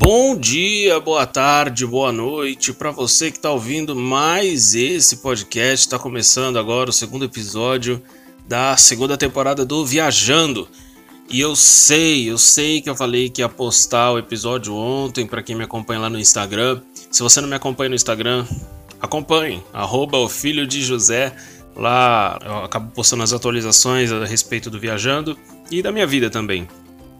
Bom dia, boa tarde, boa noite para você que está ouvindo mais esse podcast. Está começando agora o segundo episódio da segunda temporada do Viajando. E eu sei, eu sei que eu falei que ia postar o episódio ontem para quem me acompanha lá no Instagram. Se você não me acompanha no Instagram, acompanhe, arroba o filho de José. Lá eu acabo postando as atualizações a respeito do Viajando e da minha vida também.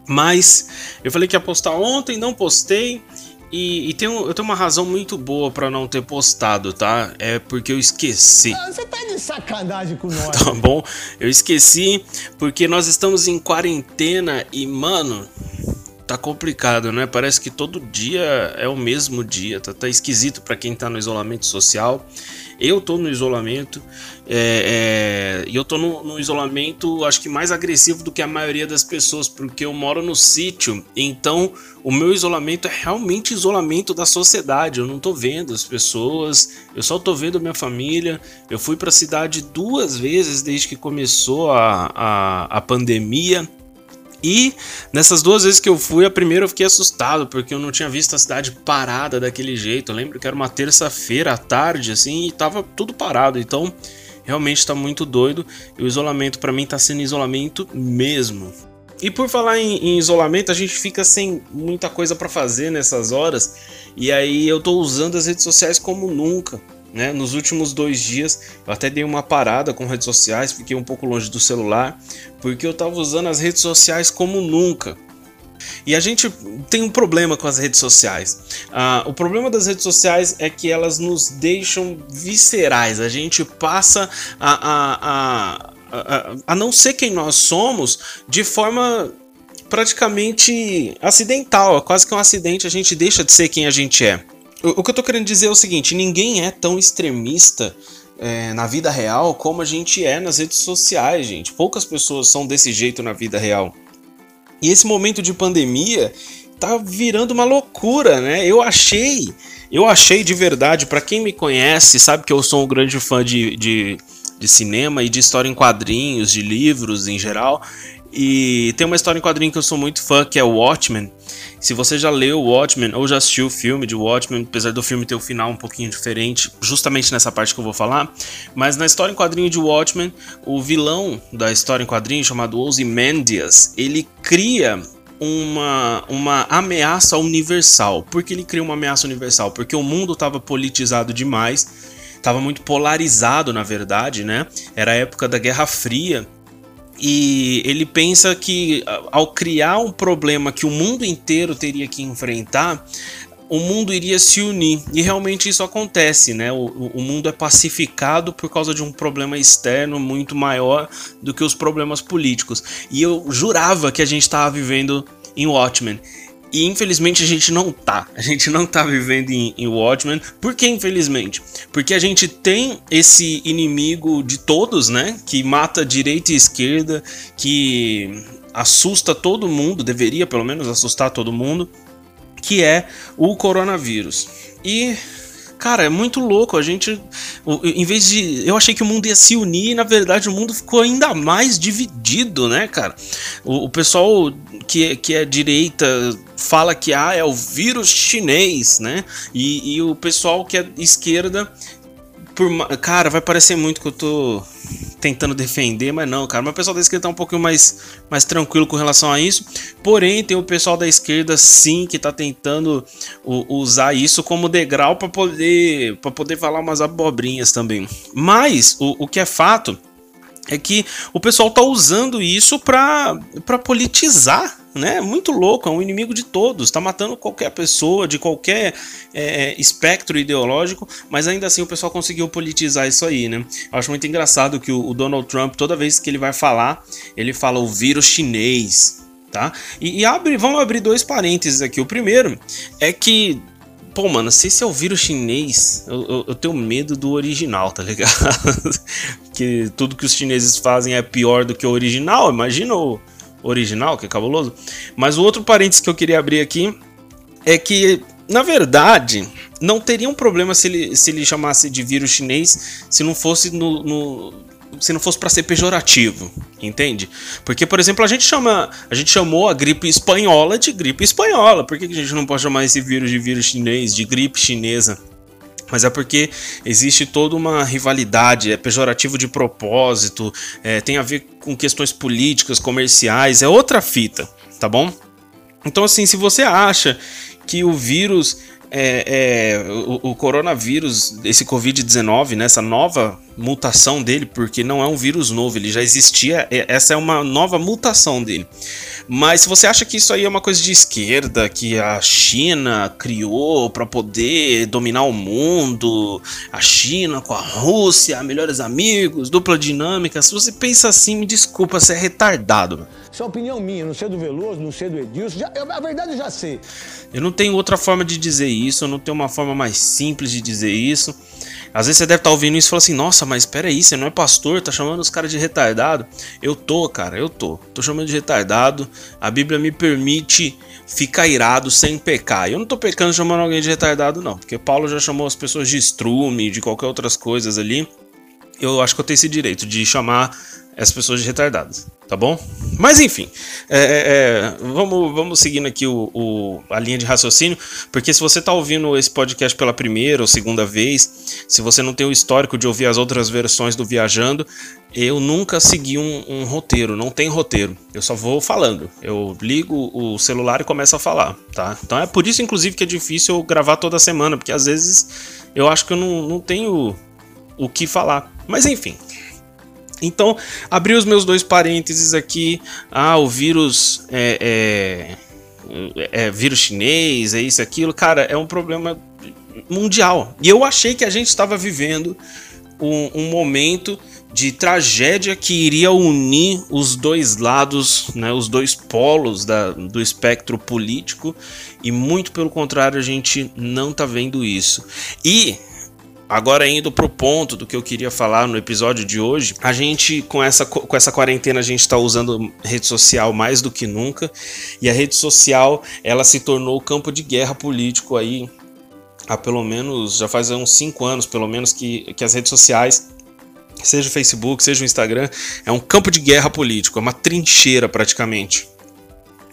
Mas eu falei que ia postar ontem, não postei. E, e tenho, eu tenho uma razão muito boa para não ter postado, tá? É porque eu esqueci. Ah, você tá de sacanagem com nós. Tá bom? Eu esqueci porque nós estamos em quarentena e, mano, tá complicado, né? Parece que todo dia é o mesmo dia, tá, tá esquisito para quem tá no isolamento social. Eu tô no isolamento é, é, e eu tô no, no, isolamento, acho que mais agressivo do que a maioria das pessoas, porque eu moro no sítio, então o meu isolamento é realmente isolamento da sociedade. Eu não tô vendo as pessoas, eu só tô vendo minha família. Eu fui para a cidade duas vezes desde que começou a, a, a pandemia. E nessas duas vezes que eu fui, a primeira eu fiquei assustado, porque eu não tinha visto a cidade parada daquele jeito. Eu lembro que era uma terça-feira à tarde, assim, e tava tudo parado. Então, realmente tá muito doido. E o isolamento para mim tá sendo isolamento mesmo. E por falar em, em isolamento, a gente fica sem muita coisa para fazer nessas horas. E aí eu tô usando as redes sociais como nunca. Né? Nos últimos dois dias eu até dei uma parada com redes sociais, fiquei um pouco longe do celular, porque eu estava usando as redes sociais como nunca. E a gente tem um problema com as redes sociais. Ah, o problema das redes sociais é que elas nos deixam viscerais. A gente passa a, a, a, a, a não ser quem nós somos de forma praticamente acidental. Quase que um acidente, a gente deixa de ser quem a gente é. O, que eu tô querendo dizer é o seguinte: ninguém é tão extremista é, na vida real como a gente é nas redes sociais, gente. Poucas pessoas são desse jeito na vida real. E esse momento de pandemia tá virando uma loucura, né? Eu achei, eu achei de verdade, para quem me conhece, sabe que eu sou um grande fã de, de, de cinema e de história em quadrinhos, de livros em geral. E tem uma história em quadrinho que eu sou muito fã, que é Watchmen. Se você já leu Watchmen ou já assistiu o filme de Watchmen, apesar do filme ter o um final um pouquinho diferente, justamente nessa parte que eu vou falar, mas na história em quadrinho de Watchmen, o vilão da história em quadrinho, chamado Ozymandias, ele cria uma, uma ameaça universal. Por que ele cria uma ameaça universal? Porque o mundo estava politizado demais, estava muito polarizado, na verdade, né? Era a época da Guerra Fria e ele pensa que ao criar um problema que o mundo inteiro teria que enfrentar, o mundo iria se unir. E realmente isso acontece, né? O, o, mundo é pacificado por causa de um problema externo muito maior do que os problemas políticos. E eu jurava que a gente estava vivendo em Watchmen. E infelizmente a gente não tá. A gente não tá vivendo em, em Watchmen. Por que infelizmente? Porque a gente tem esse inimigo de todos, né? Que mata direita e esquerda, que assusta todo mundo, deveria pelo menos assustar todo mundo, que é o coronavírus. E Cara, é muito louco. A gente. Em vez de. Eu achei que o mundo ia se unir e, na verdade, o mundo ficou ainda mais dividido, né, cara? O, o pessoal que, que é direita fala que ah, é o vírus chinês, né? E, e o pessoal que é esquerda. Por, cara, vai parecer muito que eu tô tentando defender, mas não, cara. Mas o pessoal da esquerda tá um pouquinho mais, mais tranquilo com relação a isso. Porém, tem o pessoal da esquerda sim que tá tentando usar isso como degrau para poder para poder falar umas abobrinhas também. Mas o, o que é fato é que o pessoal tá usando isso para politizar né? Muito louco, é um inimigo de todos, tá matando qualquer pessoa de qualquer é, é, espectro ideológico, mas ainda assim o pessoal conseguiu politizar isso aí, né? Eu acho muito engraçado que o, o Donald Trump, toda vez que ele vai falar, ele fala o vírus chinês, tá? E, e abre, vamos abrir dois parênteses aqui. O primeiro é que pô, mano, se esse é o vírus chinês, eu, eu, eu, tenho medo do original, tá ligado? que tudo que os chineses fazem é pior do que o original. Imagina o, original, que é cabuloso. Mas o outro parênteses que eu queria abrir aqui é que, na verdade, não teria um problema se ele, se ele chamasse de vírus chinês se não fosse no, no se não fosse para ser pejorativo, entende? Porque, por exemplo, a gente chama, a gente chamou a gripe espanhola de gripe espanhola. Por que a gente não pode chamar esse vírus de vírus chinês, de gripe chinesa? Mas é porque existe toda uma rivalidade, é pejorativo de propósito, é, tem a ver com questões políticas, comerciais, é outra fita, tá bom? Então, assim, se você acha que o vírus é, é, o, o, coronavírus, esse Covid-19, né, essa nova mutação dele, porque não é um vírus novo, ele já existia, é, essa é uma nova mutação dele. Mas se você acha que isso aí é uma coisa de esquerda, que a China criou para poder dominar o mundo, a China com a Rússia, melhores amigos, dupla dinâmica, se você pensa assim, me desculpa, você é retardado. Isso é opinião minha, não sei do Veloso, não sei do Edilson, já, eu, a verdade eu já sei. Eu não tenho outra forma de dizer isso, eu não tenho uma forma mais simples de dizer isso. Às vezes você deve estar tá ouvindo isso e falar assim: Nossa, mas espera aí, você não é pastor, tá chamando os caras de retardado. Eu tô, cara, eu tô. Tô chamando de retardado. A Bíblia me permite ficar irado sem pecar. Eu não tô pecando chamando alguém de retardado, não, porque Paulo já chamou as pessoas de estrume, de qualquer outras coisas ali. Eu acho que eu tenho esse direito de chamar as pessoas retardadas tá bom? Mas enfim, é, é, é, vamos, vamos seguindo aqui o, o, a linha de raciocínio, porque se você está ouvindo esse podcast pela primeira ou segunda vez, se você não tem o histórico de ouvir as outras versões do Viajando, eu nunca segui um, um roteiro, não tem roteiro, eu só vou falando, eu ligo o celular e começo a falar, tá? Então é por isso, inclusive, que é difícil eu gravar toda semana, porque às vezes eu acho que eu não, não tenho o que falar. Mas enfim, então, abri os meus dois parênteses aqui. Ah, o vírus é, é, é vírus chinês, é isso, aquilo. Cara, é um problema mundial. E eu achei que a gente estava vivendo um, um, momento de tragédia que iria unir os dois lados, né, os dois polos da, do espectro político, e muito pelo contrário, a gente não tá vendo isso. E Agora indo pro ponto do que eu queria falar no episódio de hoje, a gente com essa, com essa quarentena a gente está usando rede social mais do que nunca e a rede social ela se tornou o campo de guerra político aí há pelo menos já faz uns 5 anos pelo menos que, que as redes sociais seja o Facebook, seja o Instagram, é um campo de guerra político, é uma trincheira praticamente.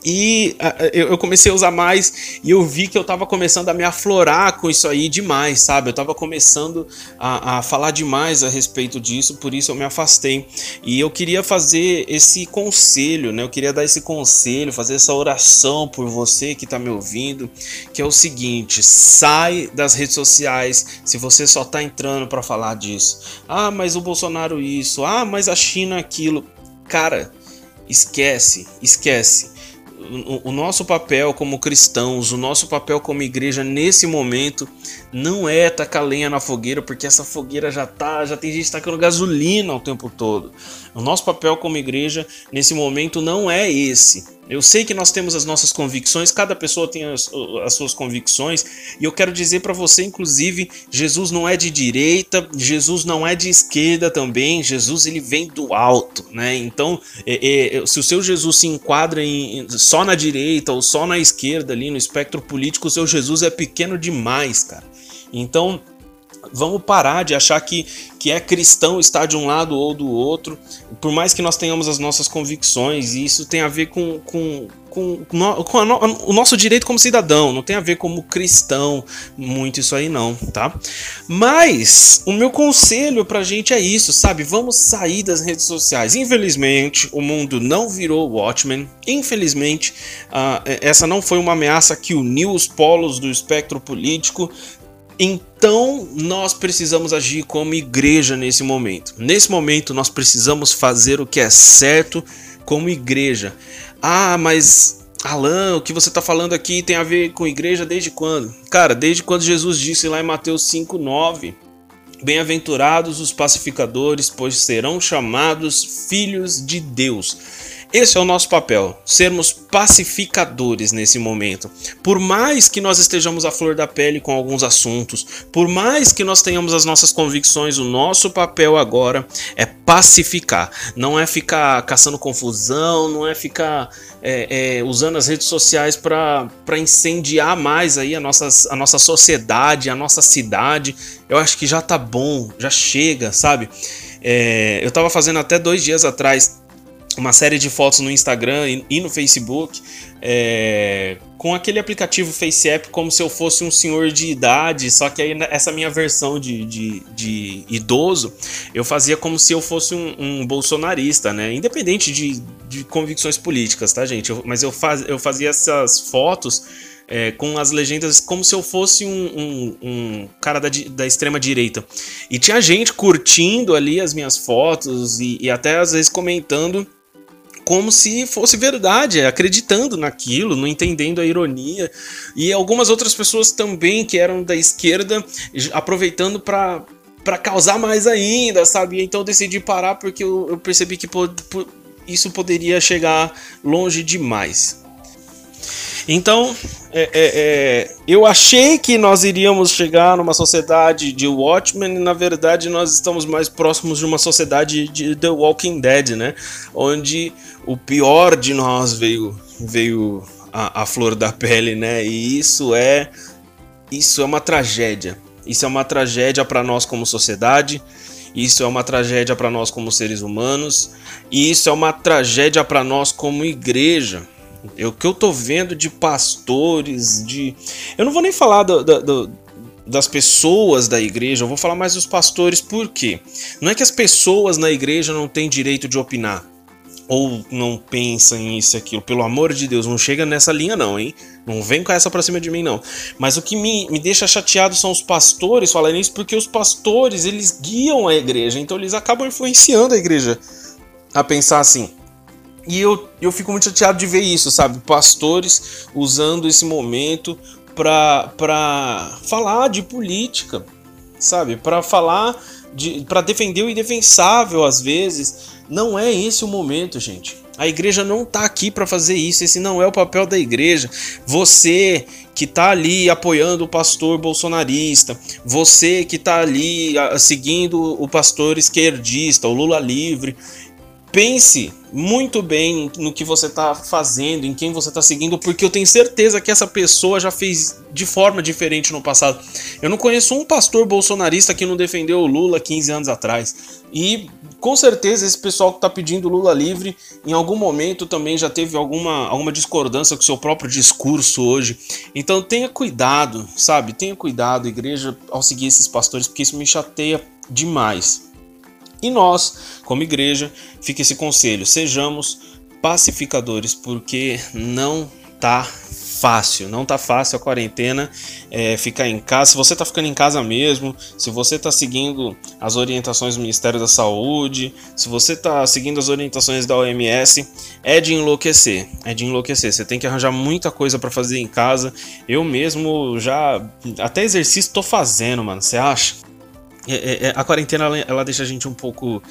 E eu comecei a usar mais e eu vi que eu tava começando a me aflorar com isso aí demais, sabe? Eu tava começando a, a, falar demais a respeito disso, por isso eu me afastei. E eu queria fazer esse conselho, né? Eu queria dar esse conselho, fazer essa oração por você que tá me ouvindo, que é o seguinte: sai das redes sociais se você só tá entrando para falar disso. Ah, mas o Bolsonaro isso, ah, mas a China aquilo. Cara, esquece, esquece o, nosso papel como cristãos, o nosso papel como igreja nesse momento não é tacar lenha na fogueira, porque essa fogueira já tá, já tem gente tacando gasolina o tempo todo. O nosso papel como igreja nesse momento não é esse. Eu sei que nós temos as nossas convicções, cada pessoa tem as, as suas convicções, e eu quero dizer para você, inclusive, Jesus não é de direita, Jesus não é de esquerda também, Jesus ele vem do alto, né? Então, é, é, se o seu Jesus se enquadra em, só na direita ou só na esquerda ali no espectro político, o seu Jesus é pequeno demais, cara. Então, vamos parar de achar que, que é cristão estar de um lado ou do outro, por mais que nós tenhamos as nossas convicções, e isso tem a ver com, com, com, com no, o nosso direito como cidadão, não tem a ver como cristão, muito isso aí não, tá? Mas o meu conselho pra gente é isso, sabe? Vamos sair das redes sociais. Infelizmente, o mundo não virou Watchmen, infelizmente, uh, essa não foi uma ameaça que uniu os polos do espectro político, então, nós precisamos agir como igreja nesse momento. Nesse momento, nós precisamos fazer o que é certo como igreja. Ah, mas Alan, o que você está falando aqui tem a ver com igreja desde quando? Cara, desde quando Jesus disse lá em Mateus 5,9: Bem-aventurados os pacificadores, pois serão chamados filhos de Deus. Esse é o nosso papel, sermos pacificadores nesse momento. Por mais que nós estejamos à flor da pele com alguns assuntos, por mais que nós tenhamos as nossas convicções, o nosso papel agora é pacificar. Não é ficar caçando confusão, não é ficar é, é, usando as redes sociais para incendiar mais aí a nossa, a nossa sociedade, a nossa cidade. Eu acho que já tá bom, já chega, sabe? É, eu tava fazendo até dois dias atrás uma série de fotos no Instagram e, no Facebook é, com aquele aplicativo FaceApp como se eu fosse um senhor de idade, só que aí essa minha versão de, de, de idoso eu fazia como se eu fosse um, um bolsonarista, né? Independente de, de convicções políticas, tá, gente? Eu, mas eu, faz, eu fazia essas fotos é, com as legendas como se eu fosse um, um, um cara da, da, extrema direita. E tinha gente curtindo ali as minhas fotos e, e até às vezes comentando como se fosse verdade, acreditando naquilo, não entendendo a ironia. E algumas outras pessoas também que eram da esquerda, aproveitando para para causar mais ainda, sabe? Então eu decidi parar porque eu, eu percebi que isso poderia chegar longe demais. Então, é, é, é, eu achei que nós iríamos chegar numa sociedade de Watchmen e na verdade nós estamos mais próximos de uma sociedade de The Walking Dead, né? Onde o pior de nós veio, veio a, flor da pele, né? E isso é, isso é uma tragédia. Isso é uma tragédia para nós como sociedade. Isso é uma tragédia para nós como seres humanos. E isso é uma tragédia para nós como igreja o que eu tô vendo de pastores, de. Eu não vou nem falar do, do, do, das pessoas da igreja, eu vou falar mais dos pastores, por quê? Não é que as pessoas na igreja não têm direito de opinar. Ou não pensam em isso e aquilo. Pelo amor de Deus, não chega nessa linha, não, hein? Não vem com essa pra cima de mim, não. Mas o que me, me deixa chateado são os pastores falarem isso, porque os pastores, eles guiam a igreja, então eles acabam influenciando a igreja a pensar assim. E eu, eu fico muito chateado de ver isso, sabe? Pastores usando esse momento para falar de política, sabe? Para falar de para defender o indefensável às vezes. Não é esse o momento, gente. A igreja não tá aqui para fazer isso, esse não é o papel da igreja. Você que tá ali apoiando o pastor bolsonarista, você que tá ali seguindo o pastor esquerdista, o Lula livre, pense muito bem no que você está fazendo, em quem você está seguindo, porque eu tenho certeza que essa pessoa já fez de forma diferente no passado. Eu não conheço um pastor bolsonarista que não defendeu o Lula 15 anos atrás. E com certeza esse pessoal que está pedindo Lula livre, em algum momento também já teve alguma, alguma discordância com o seu próprio discurso hoje. Então tenha cuidado, sabe? Tenha cuidado, igreja, ao seguir esses pastores, porque isso me chateia demais. E nós, como igreja, fica esse conselho: sejamos pacificadores, porque não tá fácil, não tá fácil a quarentena, é, ficar em casa. Se você tá ficando em casa mesmo, se você tá seguindo as orientações do Ministério da Saúde, se você tá seguindo as orientações da OMS, é de enlouquecer, é de enlouquecer. Você tem que arranjar muita coisa para fazer em casa. Eu mesmo já até exercício tô fazendo, mano. Você acha? É, é, é, a quarentena ela, ela, deixa a gente um pouco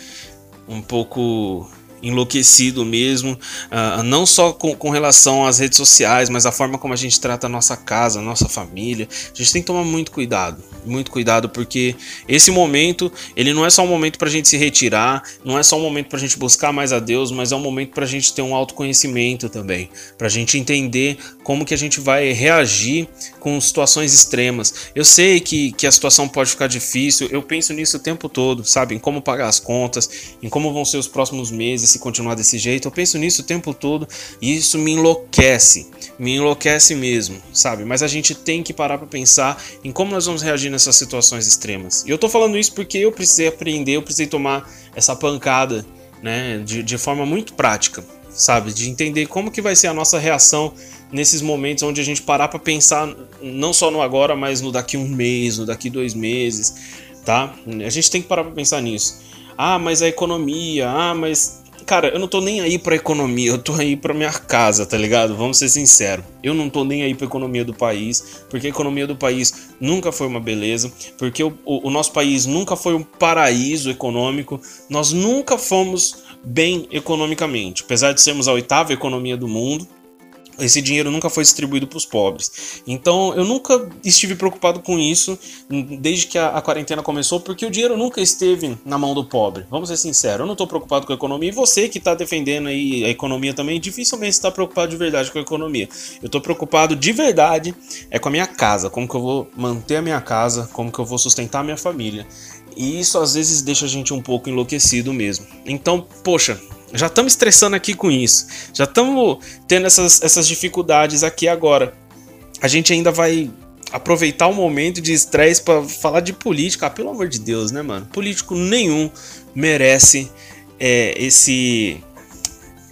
um pouco enlouquecido mesmo, uh, não só com, com, relação às redes sociais, mas a forma como a gente trata a nossa casa, a nossa família. A gente tem que tomar muito cuidado, muito cuidado, porque esse momento, ele não é só um momento para a gente se retirar, não é só um momento para a gente buscar mais a Deus, mas é um momento para a gente ter um autoconhecimento também, para a gente entender como que a gente vai reagir com situações extremas. Eu sei que, que a situação pode ficar difícil, eu penso nisso o tempo todo, sabe? Em como pagar as contas, em como vão ser os próximos meses, se continuar desse jeito. Eu penso nisso o tempo todo e isso me enlouquece, me enlouquece mesmo, sabe? Mas a gente tem que parar para pensar em como nós vamos reagir nessas situações extremas. E eu tô falando isso porque eu precisei aprender, eu precisei tomar essa pancada, né, de, de forma muito prática, sabe? De entender como que vai ser a nossa reação nesses momentos onde a gente parar para pensar não só no agora, mas no daqui um mês, no daqui dois meses, tá? A gente tem que parar para pensar nisso. Ah, mas a economia, ah, mas Cara, eu não tô nem aí pra economia, eu tô aí pra minha casa, tá ligado? Vamos ser sinceros. Eu não tô nem aí pra economia do país, porque a economia do país nunca foi uma beleza, porque o, o, o nosso país nunca foi um paraíso econômico, nós nunca fomos bem economicamente. Apesar de sermos a oitava economia do mundo, esse dinheiro nunca foi distribuído para os pobres. Então eu nunca estive preocupado com isso desde que a, a, quarentena começou, porque o dinheiro nunca esteve na mão do pobre. Vamos ser sinceros, eu não estou preocupado com a economia. E você que está defendendo aí a economia também, dificilmente está preocupado de verdade com a economia. Eu estou preocupado de verdade é com a minha casa, como que eu vou manter a minha casa, como que eu vou sustentar a minha família. E isso às vezes deixa a gente um pouco enlouquecido mesmo. Então, poxa, já estamos estressando aqui com isso. Já estamos tendo essas, essas dificuldades aqui agora. A gente ainda vai aproveitar o momento de estresse para falar de política. Ah, pelo amor de Deus, né, mano? Político nenhum merece é, esse,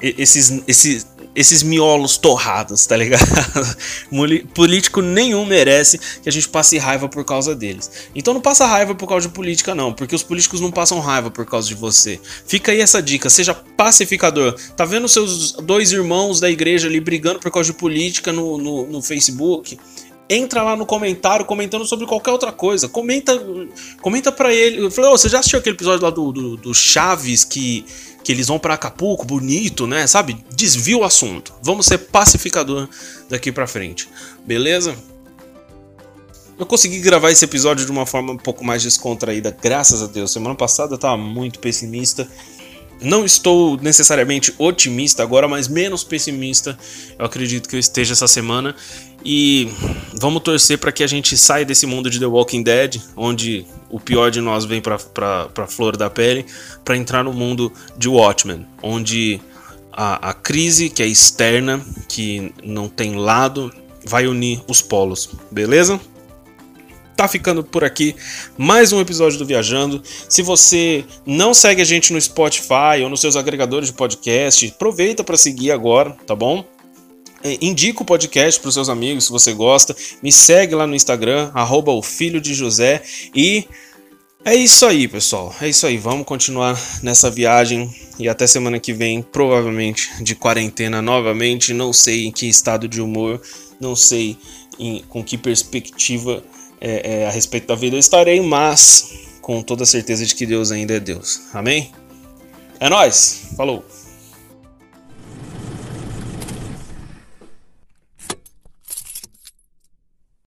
esses, esses, esses miolos torrados, tá ligado? Político nenhum merece que a gente passe raiva por causa deles. Então não passa raiva por causa de política, não, porque os políticos não passam raiva por causa de você. Fica aí essa dica, seja pacificador. Tá vendo seus dois irmãos da igreja ali brigando por causa de política no, no, no Facebook? entra lá no comentário comentando sobre qualquer outra coisa. Comenta comenta para ele. Falei, oh, você já assistiu aquele episódio lá do, do, do Chaves que que eles vão para Acapulco, bonito, né? Sabe? Desvia o assunto. Vamos ser pacificador daqui para frente. Beleza? Eu consegui gravar esse episódio de uma forma um pouco mais descontraída, graças a Deus. Semana passada eu tava muito pessimista. Não estou necessariamente otimista agora, mas menos pessimista. Eu acredito que eu esteja essa semana. E vamos torcer para que a gente saia desse mundo de The Walking Dead, onde o pior de nós vem para a flor da pele, para entrar no mundo de Watchmen, onde a, a crise que é externa, que não tem lado, vai unir os polos, beleza? Tá ficando por aqui mais um episódio do Viajando. Se você não segue a gente no Spotify ou nos seus agregadores de podcast, aproveita para seguir agora, tá bom? É, indica o podcast para os seus amigos se você gosta. Me segue lá no Instagram, arroba o filho de José. E é isso aí, pessoal. É isso aí. Vamos continuar nessa viagem. E até semana que vem, provavelmente de quarentena novamente. Não sei em que estado de humor, não sei em, com que perspectiva é, é, a respeito da vida eu estarei, mas com toda a certeza de que Deus ainda é Deus. Amém? É nós. Falou.